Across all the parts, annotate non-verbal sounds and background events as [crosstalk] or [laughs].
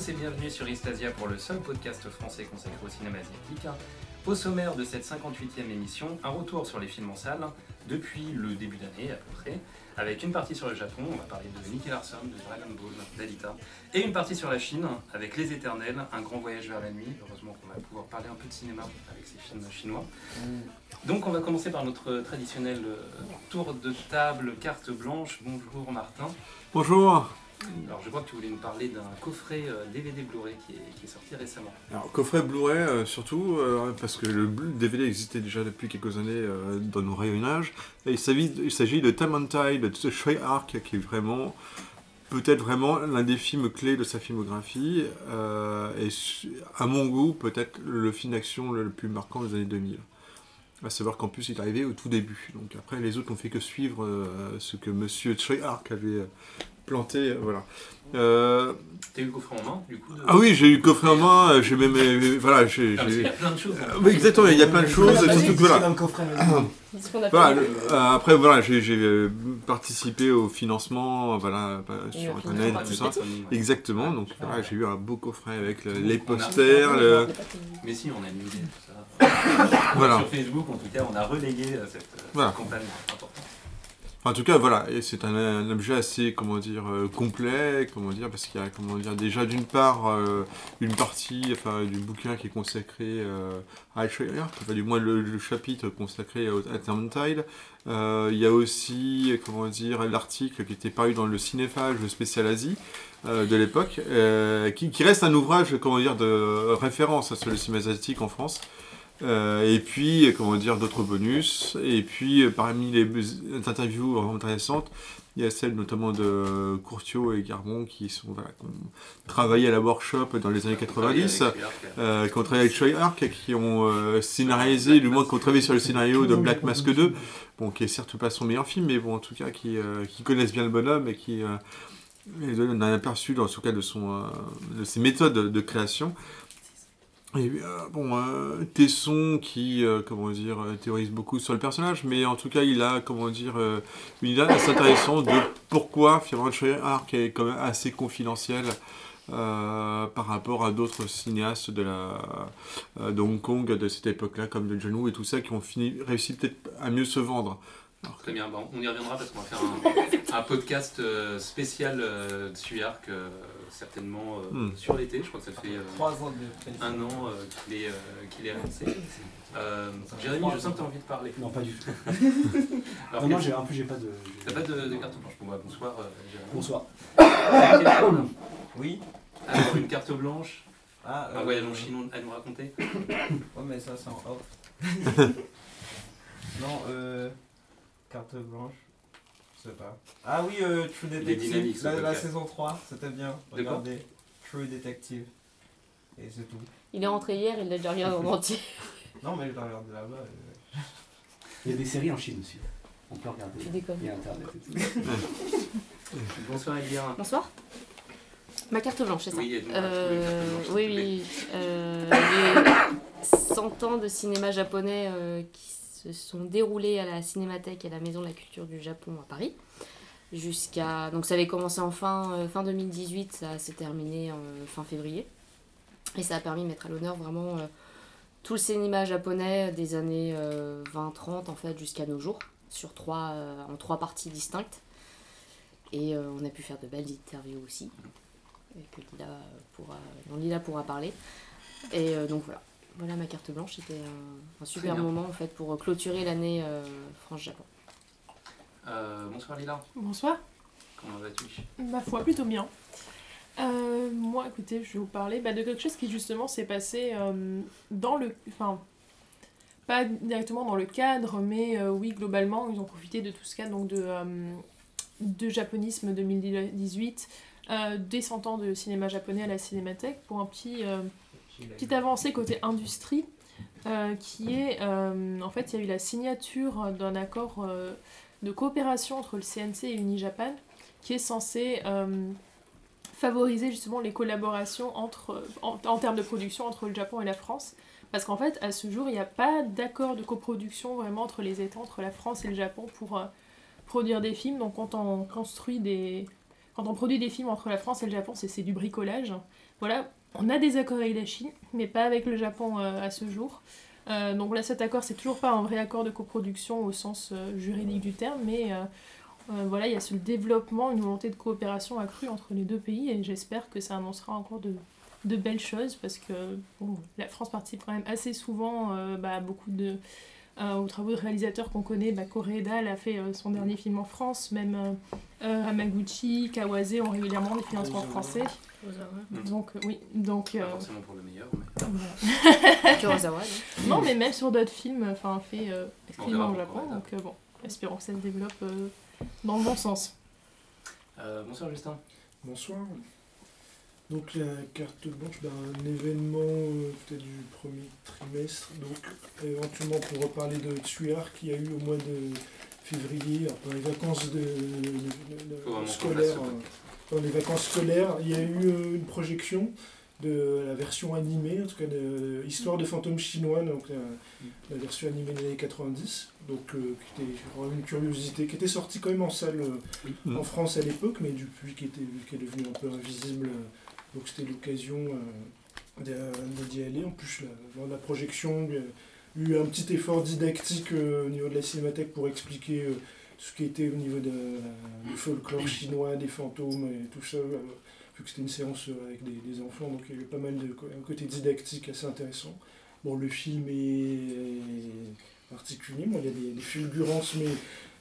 Tous et bienvenue sur Istasia pour le seul podcast français consacré au cinéma asiatique. Au sommaire de cette 58e émission, un retour sur les films en salle depuis le début d'année à peu près, avec une partie sur le Japon, on va parler de Nicky Larson, de Dragon Ball, d'Alita, et une partie sur la Chine, avec Les Éternels, un grand voyage vers la nuit. Heureusement qu'on va pouvoir parler un peu de cinéma avec ces films chinois. Donc on va commencer par notre traditionnel euh, tour de table carte blanche. Bonjour Martin. Bonjour. Alors je vois que tu voulais nous parler d'un coffret euh, DVD Blu-ray qui est, sorti récemment. Alors, coffret Blu-ray, euh, surtout, euh, parce que le DVD existait déjà depuis quelques années euh, dans nos rayonnages. Il s'agit de Time and Tide de Arc, qui est vraiment, peut-être vraiment l'un des films clés de sa filmographie. euh, et à mon goût, peut-être le film d'action le plus marquant des années 2000. À savoir qu'en plus, il est arrivé au tout début. Donc après, les autres n'ont fait que suivre euh, ce que Monsieur Arc avait euh, planté. euh, voilà. Euh, T'as eu le coffret en main du coup de... ah oui, j'ai eu le coffret en main, euh, j'ai même. euh, Voilà, j'ai. Ah, qu'il y a plein de choses. Euh, oui, exactement, il y a plein de choses, Voilà, surtout que voilà. dans le. Voilà, euh, après, voilà, j'ai j'ai, participé au financement voilà, bah, sur Internet, tout ça. Exactement, donc voilà, j'ai eu un beau coffret avec le- les posters. le- Mais si, on a annulé tout ça. Voilà. Sur Facebook, en tout cas, on a relayé cette, Voilà. cette campagne En tout cas, voilà, c'est un, objet assez, comment dire, euh, complet, comment dire, parce qu'il y a, comment dire, déjà d'une part euh, une partie, du bouquin qui est consacré euh, à enfin, du moins le, chapitre consacré à. Euh, il y a aussi, comment dire, l'article qui était paru dans le Cinéphage spécial Asie de l'époque, qui, qui reste un ouvrage, comment dire, de référence sur le cinéma asiatique en France. Euh, et puis, comment dire, d'autres bonus. Et puis, euh, parmi les interviews vraiment intéressantes, il y a celle notamment de Courtiot et Garbon qui sont voilà, qui ont travaillé à la workshop dans les années 90, Avec Arc, euh, qui ont travaillé avec Choi Ark, qui ont euh, scénarisé, du moins qui ont travaillé sur le scénario de Black Mask 2, bon, qui est certes pas son meilleur film, mais bon, en tout cas, qui, euh, qui connaissent bien le bonhomme et qui donnent un aperçu, dans ce cas, de, son, de ses méthodes de création. Et euh, bon, euh, Tesson qui, euh, comment dire, euh, théorise beaucoup sur le personnage, mais en tout cas, il a, comment dire, une idée assez intéressante de pourquoi finalement Choi Ark est quand même assez confidentiel par rapport à d'autres cinéastes de, la, Hong Kong de cette époque-là, comme de John Woo et tout ça, qui ont fini, réussi peut-être à mieux se vendre. Très bien, bon, on y reviendra parce qu'on va faire un, [laughs] un podcast euh, spécial euh, de Suyark, euh, certainement euh, Hmm. sur l'été. Je crois que ça fait euh, un an euh, qu'il est, euh, qu'il est annoncé. Euh, Jérémy, je sens que tu as envie de parler. Non, pas du tout. Alors, [laughs] non, non, j'ai, en plus, j'ai pas de. T'as pas de, de carte blanche pour moi. Bonsoir, euh, Jérémy. Bonsoir. [coughs] Oui. Alors, une carte blanche, Ah, un voyage en Chine à nous raconter. [coughs] Ouais, mais ça, c'est en off. [laughs] non, euh. Carte blanche. Je sais pas. Ah oui, euh, True Detective. la, la saison 3, c'était bien. Regardez. True Detective. Et c'est tout. Il est rentré hier, il l'a déjà regardé en entier. [laughs] Non, mais je l'ai regardé là-bas. euh. Il y a des séries en Chine aussi. On peut regarder. Tu déconnes. Il y a Internet et tout. [laughs] Bonsoir, Elvira. Bonsoir. Ma carte blanche, c'est ça Oui, Euh, tu veux une carte blanche, oui, s'il te plaît. oui. Euh, les [coughs] 100 ans de cinéma japonais euh, qui se sont déroulés à la Cinémathèque et à la Maison de la Culture du Japon à Paris. Jusqu'à. Donc ça avait commencé en fin, euh, fin 2018, ça s'est terminé en fin février. Et ça a permis de mettre à l'honneur vraiment euh, tout le cinéma japonais des années euh, 20-30 en fait jusqu'à nos jours, sur trois, euh, en trois parties distinctes. Et euh, on a pu faire de belles interviews aussi, que Lila pourra, dont Lila pourra parler. Et euh, donc voilà, voilà ma carte blanche, c'était un, un super moment en fait pour clôturer l'année euh, France-Japon. Euh, bonsoir, Lila. Bonsoir, Comment vas-tu? Ma foi plutôt bien. Euh, moi, écoutez, je vais vous parler bah, de quelque chose qui justement s'est passé euh, dans le... Enfin, pas directement dans le cadre, mais euh, oui, globalement, ils ont profité de tout ce cas donc de, euh, de japonisme 2018, euh, des 100 ans de cinéma japonais à la Cinémathèque, pour un petit... petite avancée côté industrie euh, qui est euh, en fait il y a eu la signature d'un accord euh, de coopération entre le CNC et Unijapan qui est censé favoriser justement les collaborations entre, en, termes de production entre le Japon et la France. Parce qu'en fait à ce jour il n'y a pas d'accord de coproduction vraiment entre les États entre la France et le Japon pour produire des films. Donc quand on construit des quand on produit des films entre la France et le Japon, c'est du bricolage. Voilà, on a des accords avec la Chine, mais pas avec le Japon euh, à ce jour. Euh, donc là, cet accord, c'est toujours pas un vrai accord de coproduction au sens euh, juridique du terme, mais voilà, il y a ce développement, une volonté de coopération accrue entre les deux pays, et j'espère que ça annoncera encore de, belles choses, parce que la France participe quand même assez souvent bah, à beaucoup de aux travaux de réalisateurs qu'on connaît. Bah, Koreeda elle a fait euh, son dernier film en France, même euh, euh, Hamaguchi, Kawase ont régulièrement des financements français. Mm. Donc euh, oui, donc Pas euh, forcément pour le meilleur, mais [laughs] non mais même sur d'autres films, enfin fait euh, exclusivement au Japon. Donc euh, bon, espérons que ça se développe euh, dans le bon sens. Euh, bonsoir Justin. Bonsoir. Donc la carte blanche, ben, un événement euh, peut-être du premier trimestre. Donc éventuellement pour reparler de Tsuar qui a eu au mois de février, pendant les vacances de, scolaires, euh, pendant les vacances scolaires, il y a eu euh, une projection de la version animée, en tout cas de Histoire de fantômes chinois, donc la, la version animée des années 90, donc euh, qui était vraiment une curiosité, qui était sortie quand même en salle euh, en France à l'époque, mais depuis qui était qui est devenu un peu invisible, euh, donc c'était l'occasion euh, d'y aller. En plus, la, la projection, il y a eu un petit effort didactique euh, au niveau de la cinémathèque pour expliquer euh, ce qui était au niveau de, du folklore chinois, des fantômes et tout ça. vu que c'était une séance avec des, enfants, donc il y avait pas mal de un côté didactique assez intéressant. Bon, le film est particulier, bon, il y a des, fulgurances, mais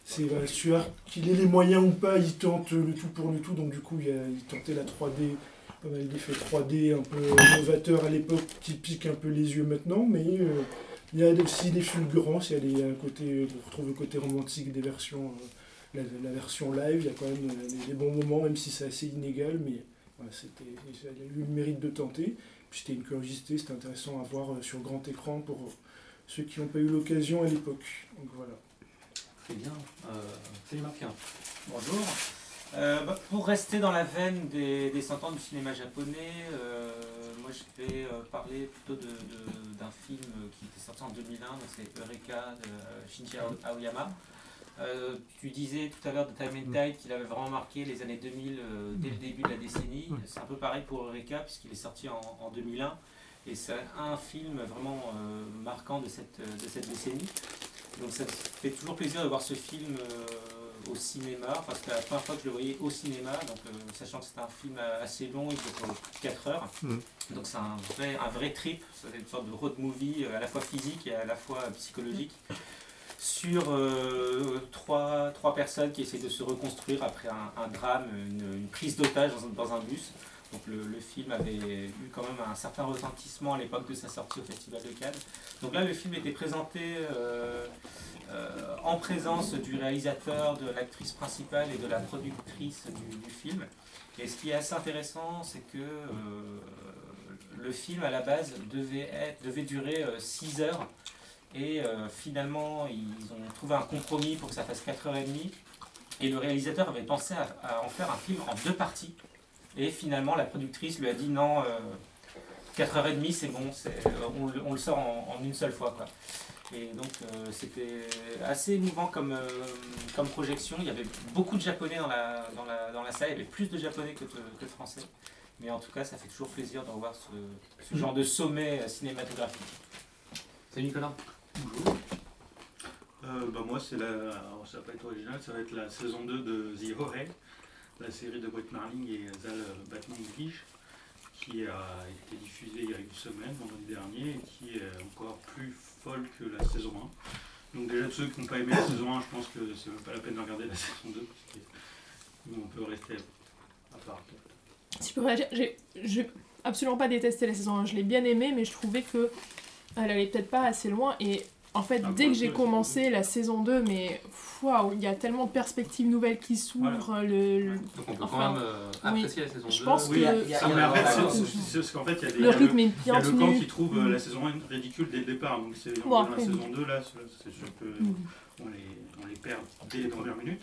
c'est Stuart, qu'il ait les moyens ou pas, il tente le tout pour le tout, donc du coup il, a, il tentait la 3D, pas mal d'effets 3D un peu novateurs à l'époque qui piquent un peu les yeux maintenant, mais euh, il y a aussi des fulgurances, il y a des, un côté, on retrouve le côté romantique des versions, euh, la, la version live, il y a quand même euh, des, des bons moments, même si c'est assez inégal, mais voilà, c'était, il a eu le mérite de tenter, puis c'était une curiosité, c'était intéressant à voir euh, sur grand écran pour euh, ceux qui n'ont pas eu l'occasion à l'époque, donc voilà. Très bien. Euh, salut Marc. Bonjour. Euh, bah, pour rester dans la veine des, des cent ans du cinéma japonais, euh, moi je vais euh, parler plutôt d'un film qui était sorti en 2001, donc c'est Eureka de Shinji Ao- Aoyama. Tu disais tout à l'heure de Time and Tide qu'il avait vraiment marqué les années 2000 euh, dès le début de la décennie. Ouais. C'est un peu pareil pour Eureka puisqu'il est sorti en, en 2001 et c'est un film vraiment marquant de cette, de cette décennie. Donc ça fait toujours plaisir de voir ce film au cinéma, parce que la première fois que je le voyais au cinéma, donc euh, sachant que c'est un film euh, assez long, il dure 4 heures, Mhm. donc c'est un vrai, un vrai trip, c'est une sorte de road movie euh, à la fois physique et à la fois psychologique, sur euh, trois, trois personnes qui essaient de se reconstruire après un, un drame, une, une prise d'otage dans, un- dans un bus. Donc le, le film avait eu quand même un certain retentissement à l'époque de sa sortie au Festival de Cannes. Donc là, le film était présenté euh, euh, en présence du réalisateur, de l'actrice principale et de la productrice du, film. Et ce qui est assez intéressant, c'est que euh, le film à la base devait, être, devait durer 6 heures. Et euh, finalement, ils ont trouvé un compromis pour que ça fasse 4h30. Et le réalisateur avait pensé à, en faire un film en deux parties. Et finalement, la productrice lui a dit non, euh, 4h30 c'est bon, euh, on, le- on le sort en, une seule fois. Et donc euh, c'était assez émouvant comme, euh, comme projection. Il y avait beaucoup de japonais dans la, dans la, dans la salle, il y avait plus de japonais que de, que de français. Mais en tout cas, ça fait toujours plaisir de revoir ce, ce genre de sommet euh, cinématographique. Salut Nicolas. Euh, bah moi, c'est la. alors, ça va pas être original, ça va être la saison 2 de The Horror, la série de Brett Marling et Zal Batman Glige, qui a été diffusée il y a une semaine, vendredi dernier, et qui est encore plus folle que la saison 1. Donc, déjà, ceux qui n'ont pas aimé la saison 1, je pense que c'est même pas la peine de regarder la saison 2, parce que nous, on peut rester à part. Si je peux réagir, j'ai absolument pas détesté la saison 1, je l'ai bien aimée, mais je trouvais que elle allait peut-être pas assez loin. Et en fait, Ah, dès que j'ai le coup, commencé la saison 2, mais waouh, il y a tellement de perspectives nouvelles qui s'ouvrent. Le, le- Donc on peut Enfin, quand même euh, oui. apprécier la saison Je 2. pense Oui, que- fait, il y a des. le rythme est Il y a le camp qui trouve euh, Mm. la saison 1 ridicule dès le départ, donc c'est Bon, la saison 2 là, c'est sûr que Mm. on les, on les perd dès les premières minutes.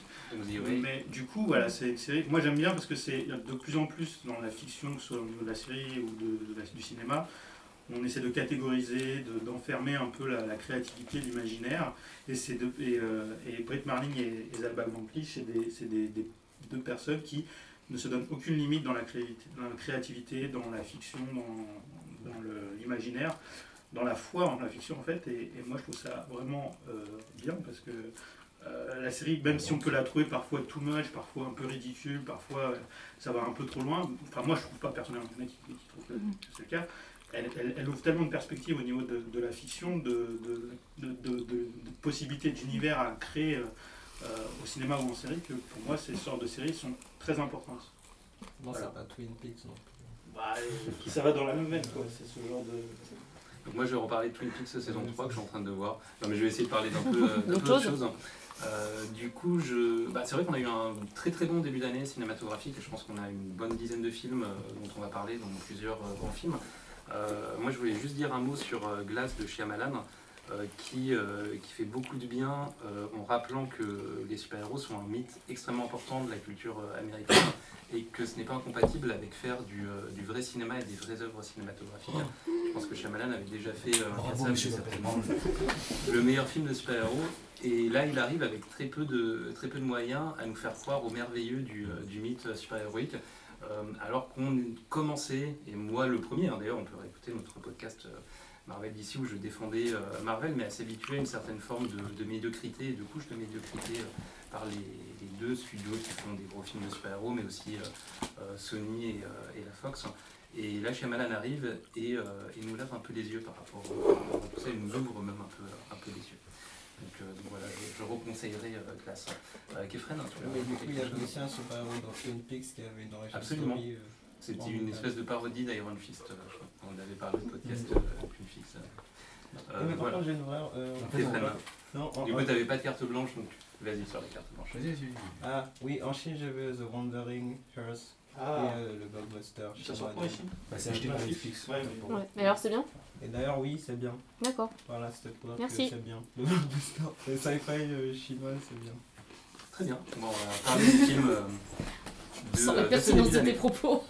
Mais du coup, voilà, c'est une série que moi j'aime bien parce que c'est de plus en plus dans la fiction, que ce soit au niveau de la série ou de, de la- du cinéma, on essaie de catégoriser, de- d'enfermer un peu la, la créativité, l'imaginaire. Et, deux- et, euh, et Brett Marling et, et Zalba c'est des, des- deux personnes qui ne se donne aucune limite dans la créativité, dans la, créativité, dans la fiction, dans, dans l'imaginaire, dans la foi en la fiction en fait. Et, et moi je trouve ça vraiment euh, bien parce que euh, la série, même si on peut la trouver parfois too much, parfois un peu ridicule, parfois ça va un peu trop loin, enfin moi je trouve pas personnellement, en qui, qui que c'est le cas, elle, elle- elle ouvre tellement de perspectives au niveau de, de la fiction, de, de, de- de- de- de possibilités d'univers à créer euh, au cinéma ou en série, que pour moi ces sortes de séries sont très importantes. Non, Voilà. c'est pas Twin Peaks non plus. Bah, euh, ça va dans la même veine, quoi, c'est ce genre de... Donc moi je vais reparler de Twin Peaks saison 3 que je suis en train de voir. Non mais je vais essayer de parler d'un peu, euh, d'un [laughs] D'autre peu autre chose chose. Euh, du coup, je... bah, c'est vrai qu'on a eu un très très bon début d'année cinématographique je pense qu'on a une bonne dizaine de films euh, dont on va parler, dont plusieurs euh, grands films. Euh, moi je voulais juste dire un mot sur euh, Glass de Shyamalan euh, qui, qui fait beaucoup de bien en rappelant que les super-héros sont un mythe extrêmement important de la culture américaine et que ce n'est pas incompatible avec faire du, du vrai cinéma et des vraies œuvres cinématographiques. Je pense que Shyamalan avait déjà fait Bravo, le meilleur film de super-héros. Et là, il arrive avec très peu de, très peu de moyens à nous faire croire au merveilleux du, du mythe super-héroïque. Euh, alors qu'on commençait, et moi le premier, hein, d'ailleurs, on peut réécouter notre podcast euh, Marvel d'ici où je défendais euh, Marvel, mais à s'habituer à une certaine forme de, médiocrité de couche de médiocrité par les, deux studios qui font des gros films de super-héros, mais aussi Sony et, la Fox. Et là, Shyamalan arrive et, nous lave un peu les yeux par rapport à tout ça, il nous ouvre même un peu les yeux. Donc, euh, donc voilà, je, je reconseillerais euh, Glass. Euh, Kefren, tu Mais du coup, il y avait aussi un super-héros dans Twin Peaks qui avait une origin Absolument. story, euh, C'était une espèce de parodie d'Iron Fist, euh, je crois. On avait parlé de podcast euh, Twin Peaks. Euh, mais par voilà. contre, j'ai une vraie. euh, Kefren. non, en- Du coup, en- t'avais pas de carte blanche, donc vas-y sur la carte blanche. Vas-y, vas-y. Ah, oui, en Chine, vu The Wandering Earth et Ah, euh, le blockbuster. ça sort quoi ici? Bah, c'est acheté par Netflix. Ouais, mais- Ouais. Mais alors c'est bien? Et d'ailleurs, oui, c'est bien. D'accord. Voilà, c'était pour dire Merci. que c'est bien. Le blockbuster, le sci-fi euh, chinois, c'est bien. Très bien. Bon, on va parler [laughs] du film euh, de, Sans la pertinence de tes propos.